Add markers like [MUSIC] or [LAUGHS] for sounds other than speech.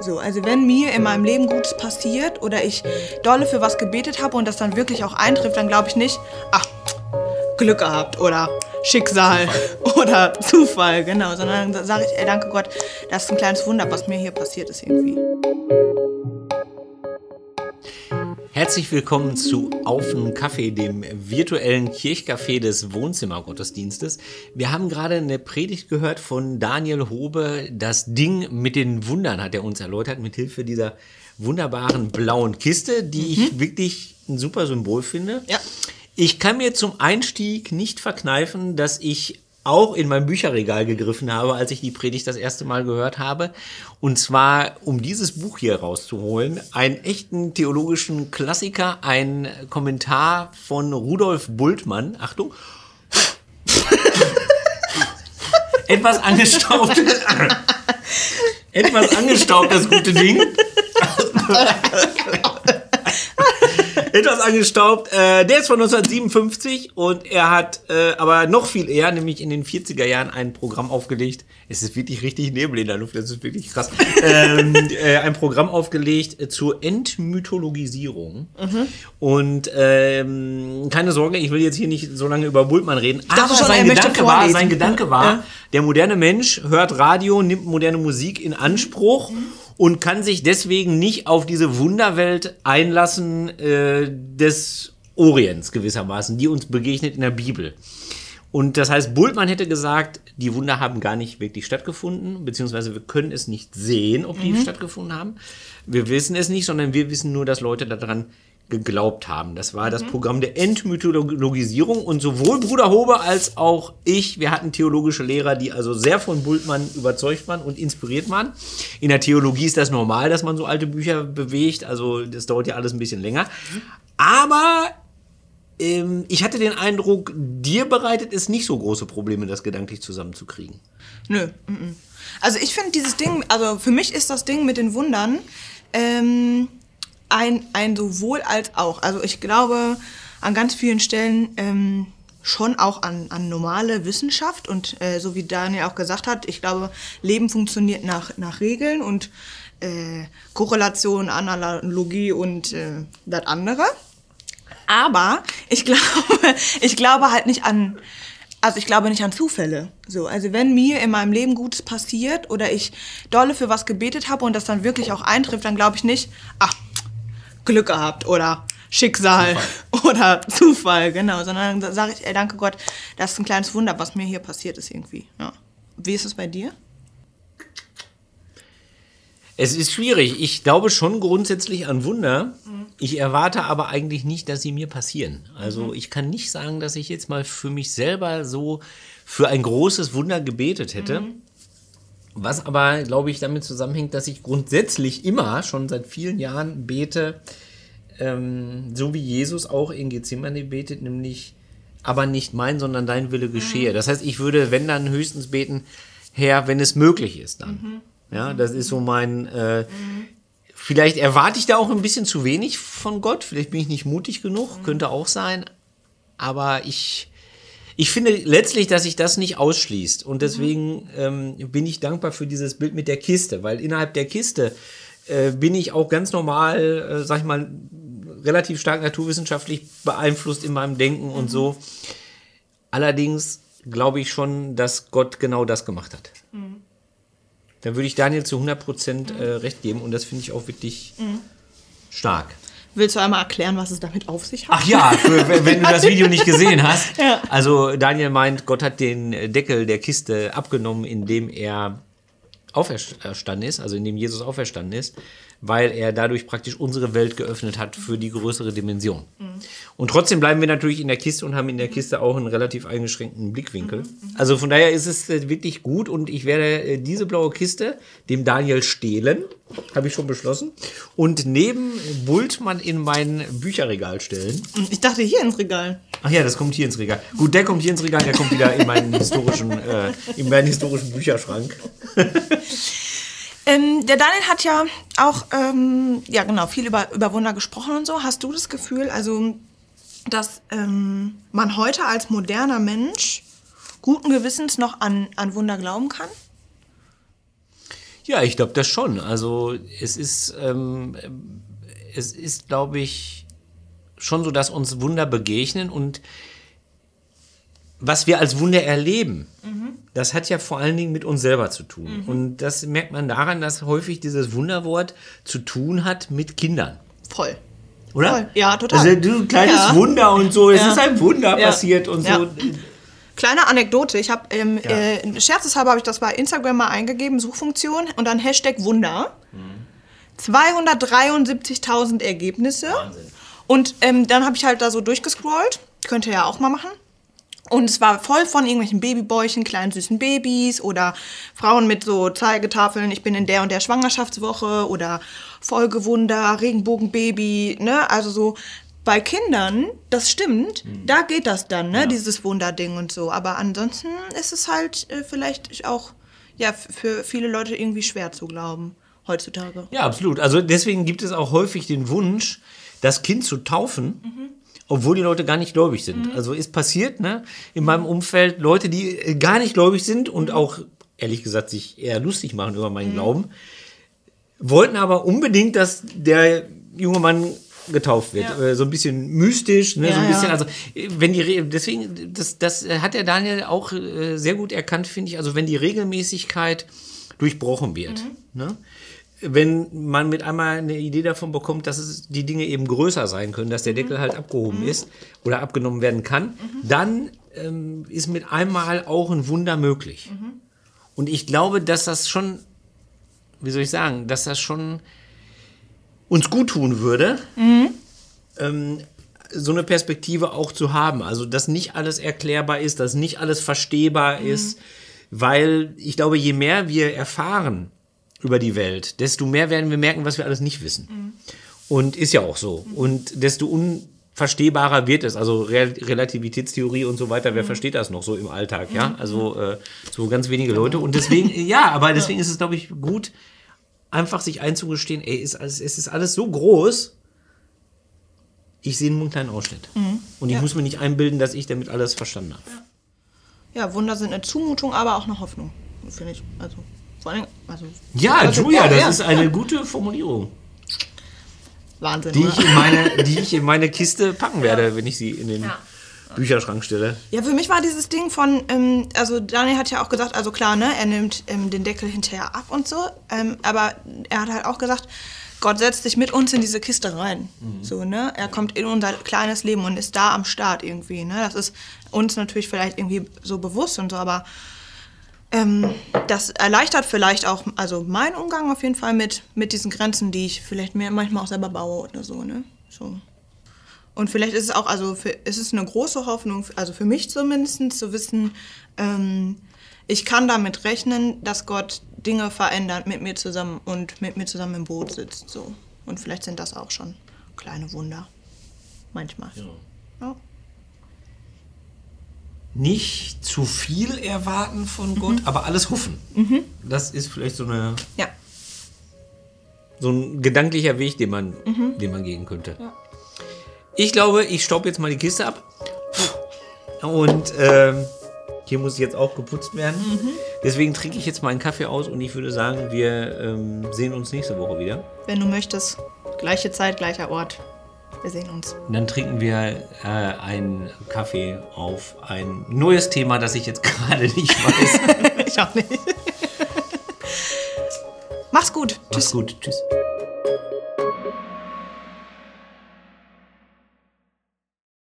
So, also wenn mir in meinem Leben Gutes passiert oder ich dolle für was gebetet habe und das dann wirklich auch eintrifft, dann glaube ich nicht, ach, Glück gehabt oder Schicksal oder Zufall, genau, sondern dann sage ich, ey, danke Gott, das ist ein kleines Wunder, was mir hier passiert ist irgendwie. Herzlich willkommen zu Auf einen Kaffee, dem virtuellen Kirchcafé des Wohnzimmergottesdienstes. Wir haben gerade eine Predigt gehört von Daniel Hobe. Das Ding mit den Wundern hat er uns erläutert, mit Hilfe dieser wunderbaren blauen Kiste, die mhm. ich wirklich ein super Symbol finde. Ja. Ich kann mir zum Einstieg nicht verkneifen, dass ich auch in mein Bücherregal gegriffen habe, als ich die Predigt das erste Mal gehört habe. Und zwar, um dieses Buch hier rauszuholen, einen echten theologischen Klassiker, ein Kommentar von Rudolf Bultmann. Achtung. [LAUGHS] Etwas angestaubt. [LAUGHS] Etwas angestaubt, das gute Ding. [LAUGHS] etwas angestaubt. Äh, der ist von 1957 und er hat äh, aber noch viel eher, nämlich in den 40er Jahren, ein Programm aufgelegt. Es ist wirklich richtig Nebel in der Luft, das ist wirklich krass. [LAUGHS] ähm, äh, ein Programm aufgelegt zur Entmythologisierung. Mhm. Und ähm, keine Sorge, ich will jetzt hier nicht so lange über Bultmann reden. Ich aber schon, sein, Gedanke war, sein Gedanke war, ja. der moderne Mensch hört Radio, nimmt moderne Musik in Anspruch. Mhm und kann sich deswegen nicht auf diese Wunderwelt einlassen äh, des Orients gewissermaßen, die uns begegnet in der Bibel. Und das heißt, Bultmann hätte gesagt, die Wunder haben gar nicht wirklich stattgefunden, beziehungsweise wir können es nicht sehen, ob die mhm. stattgefunden haben. Wir wissen es nicht, sondern wir wissen nur, dass Leute daran geglaubt haben. Das war das mhm. Programm der Entmythologisierung und sowohl Bruder Hobe als auch ich, wir hatten theologische Lehrer, die also sehr von Bultmann überzeugt waren und inspiriert waren. In der Theologie ist das normal, dass man so alte Bücher bewegt, also das dauert ja alles ein bisschen länger. Aber ähm, ich hatte den Eindruck, dir bereitet es nicht so große Probleme, das gedanklich zusammenzukriegen. Nö. Also ich finde dieses Ding, also für mich ist das Ding mit den Wundern, ähm, ein, ein sowohl als auch. Also ich glaube an ganz vielen Stellen ähm, schon auch an, an normale Wissenschaft und äh, so wie Daniel auch gesagt hat, ich glaube, Leben funktioniert nach, nach Regeln und äh, Korrelation, Analogie und äh, das andere. Aber ich [LAUGHS] glaube, ich glaube halt nicht an, also ich glaube nicht an Zufälle. So, also wenn mir in meinem Leben Gutes passiert oder ich dolle für was gebetet habe und das dann wirklich auch eintrifft, dann glaube ich nicht, ach, Glück gehabt oder Schicksal Zufall. [LAUGHS] oder Zufall, genau, sondern dann sage ich, ey, danke Gott, das ist ein kleines Wunder, was mir hier passiert ist irgendwie. Ja. Wie ist es bei dir? Es ist schwierig. Ich glaube schon grundsätzlich an Wunder. Mhm. Ich erwarte aber eigentlich nicht, dass sie mir passieren. Also mhm. ich kann nicht sagen, dass ich jetzt mal für mich selber so für ein großes Wunder gebetet hätte. Mhm. Was aber, glaube ich, damit zusammenhängt, dass ich grundsätzlich immer, schon seit vielen Jahren bete, ähm, so wie Jesus auch in Gethsemane betet, nämlich aber nicht mein, sondern dein Wille geschehe. Mhm. Das heißt, ich würde, wenn dann höchstens beten, Herr, wenn es möglich ist, dann. Mhm. Ja, das ist so mein, äh, mhm. vielleicht erwarte ich da auch ein bisschen zu wenig von Gott, vielleicht bin ich nicht mutig genug, mhm. könnte auch sein, aber ich, ich finde letztlich, dass sich das nicht ausschließt. Und deswegen ähm, bin ich dankbar für dieses Bild mit der Kiste, weil innerhalb der Kiste äh, bin ich auch ganz normal, äh, sag ich mal, relativ stark naturwissenschaftlich beeinflusst in meinem Denken mhm. und so. Allerdings glaube ich schon, dass Gott genau das gemacht hat. Mhm. Dann würde ich Daniel zu 100 Prozent äh, recht geben und das finde ich auch wirklich mhm. stark. Willst du einmal erklären, was es damit auf sich hat? Ach ja, für, wenn du das Video nicht gesehen hast. [LAUGHS] ja. Also Daniel meint, Gott hat den Deckel der Kiste abgenommen, indem er auferstanden ist, also indem Jesus auferstanden ist weil er dadurch praktisch unsere Welt geöffnet hat für die größere Dimension. Mhm. Und trotzdem bleiben wir natürlich in der Kiste und haben in der Kiste auch einen relativ eingeschränkten Blickwinkel. Mhm. Also von daher ist es äh, wirklich gut und ich werde äh, diese blaue Kiste dem Daniel stehlen, habe ich schon beschlossen, und neben Bultmann in mein Bücherregal stellen. Ich dachte hier ins Regal. Ach ja, das kommt hier ins Regal. Gut, der kommt hier ins Regal, der kommt wieder in meinen [LAUGHS] historischen, äh, in meinen historischen Bücherschrank. [LAUGHS] Ähm, der Daniel hat ja auch, ähm, ja genau, viel über, über Wunder gesprochen und so. Hast du das Gefühl, also, dass ähm, man heute als moderner Mensch guten Gewissens noch an, an Wunder glauben kann? Ja, ich glaube das schon. Also es ist, ähm, es ist, glaube ich, schon so, dass uns Wunder begegnen und was wir als Wunder erleben, das hat ja vor allen Dingen mit uns selber zu tun. Und das merkt man daran, dass häufig dieses Wunderwort zu tun hat mit Kindern. Voll. Oder? Voll. Ja, total. Also du kleines Ja. Wunder und so, es Ja. ist ein Wunder Ja. passiert und Ja. so. Kleine Anekdote. Ich habe ähm, Ja. äh, scherzeshalber habe ich das bei Instagram mal eingegeben, Suchfunktion und dann Hashtag Wunder. 273.000 Ergebnisse. Wahnsinn. Und ähm, dann habe ich halt da so durchgescrollt. Könnt ihr ja auch mal machen. Und es war voll von irgendwelchen Babybäuchen, kleinen süßen Babys oder Frauen mit so Zeigetafeln, ich bin in der und der Schwangerschaftswoche oder Folgewunder, Regenbogenbaby, ne? Also so bei Kindern, das stimmt, da geht das dann, ne? Dieses Wunderding und so. Aber ansonsten ist es halt äh, vielleicht auch ja, für viele Leute irgendwie schwer zu glauben heutzutage. Ja, absolut. Also deswegen gibt es auch häufig den Wunsch, das Kind zu taufen, obwohl die Leute gar nicht gläubig sind. Also ist passiert, ne, in meinem Umfeld Leute, die äh, gar nicht gläubig sind und auch ehrlich gesagt sich eher lustig machen über meinen Glauben, wollten aber unbedingt, dass der junge Mann getauft wird. Ja. Äh, So ein bisschen mystisch, ne? so Ja, ein bisschen, ja. also äh, wenn die deswegen, das, das hat der Daniel auch sehr gut erkannt, finde ich. Also wenn die Regelmäßigkeit durchbrochen wird. Ne? Wenn man mit einmal eine Idee davon bekommt, dass es die Dinge eben größer sein können, dass der Deckel halt abgehoben ist oder abgenommen werden kann, dann ähm, ist mit einmal auch ein Wunder möglich. Und ich glaube, dass das schon, wie soll ich sagen, dass das schon uns gut tun würde, ähm, so eine Perspektive auch zu haben. Also, dass nicht alles erklärbar ist, dass nicht alles verstehbar ist, weil ich glaube, je mehr wir erfahren über die Welt, desto mehr werden wir merken, was wir alles nicht wissen. Und ist ja auch so. Und desto unverstehbarer wird es. Also Re Relativitätstheorie und so weiter, wer versteht das noch so im Alltag, ja? Also äh, so ganz wenige Leute. Und deswegen, [LAUGHS] ja, aber deswegen ist es, glaube ich, gut, einfach sich einzugestehen, ey, ist alles, es ist alles so groß, ich sehe nur einen kleinen Ausschnitt. Und ich Ja. muss mir nicht einbilden, dass ich damit alles verstanden habe. Ja, Wunder sind eine Zumutung, aber auch eine Hoffnung, finde ich. Also, vor allem, also. Ja, also, Julia, das ja, ist eine gute Formulierung, Wahnsinn. die oder? ich in meine, die ich in meine Kiste packen werde, wenn ich sie in den Ja. Bücherschrank stelle. Ja, für mich war dieses Ding von, ähm, also Daniel hat ja auch gesagt, also klar, ne, er nimmt ähm, den Deckel hinterher ab und so, ähm, aber er hat halt auch gesagt, Gott setzt sich mit uns in diese Kiste rein. So, ne? Er kommt in unser kleines Leben und ist da am Start irgendwie. Ne? Das ist uns natürlich vielleicht irgendwie so bewusst und so, aber ähm, das erleichtert vielleicht auch, also meinen Umgang auf jeden Fall mit, mit diesen Grenzen, die ich vielleicht mir manchmal auch selber baue oder so, ne? So. Und vielleicht ist es auch, also für, ist es eine große Hoffnung, also für mich zumindest, zu wissen, ähm, ich kann damit rechnen, dass Gott Dinge verändert mit mir zusammen und mit mir zusammen im Boot sitzt. So. Und vielleicht sind das auch schon kleine Wunder. Manchmal. Ja. Nicht zu viel erwarten von Gott, aber alles hoffen. Das ist vielleicht so, eine, ja. so ein gedanklicher Weg, den man, den man gehen könnte. Ich glaube, ich staub jetzt mal die Kiste ab. Und ähm, hier muss jetzt auch geputzt werden. Deswegen trinke ich jetzt mal einen Kaffee aus und ich würde sagen, wir ähm, sehen uns nächste Woche wieder. Wenn du möchtest, gleiche Zeit, gleicher Ort. Wir sehen uns. Dann trinken wir äh, einen Kaffee auf ein neues Thema, das ich jetzt [LAUGHS] gerade nicht weiß. [LAUGHS] ich auch nicht. Mach's gut. Mach's gut. Tschüss.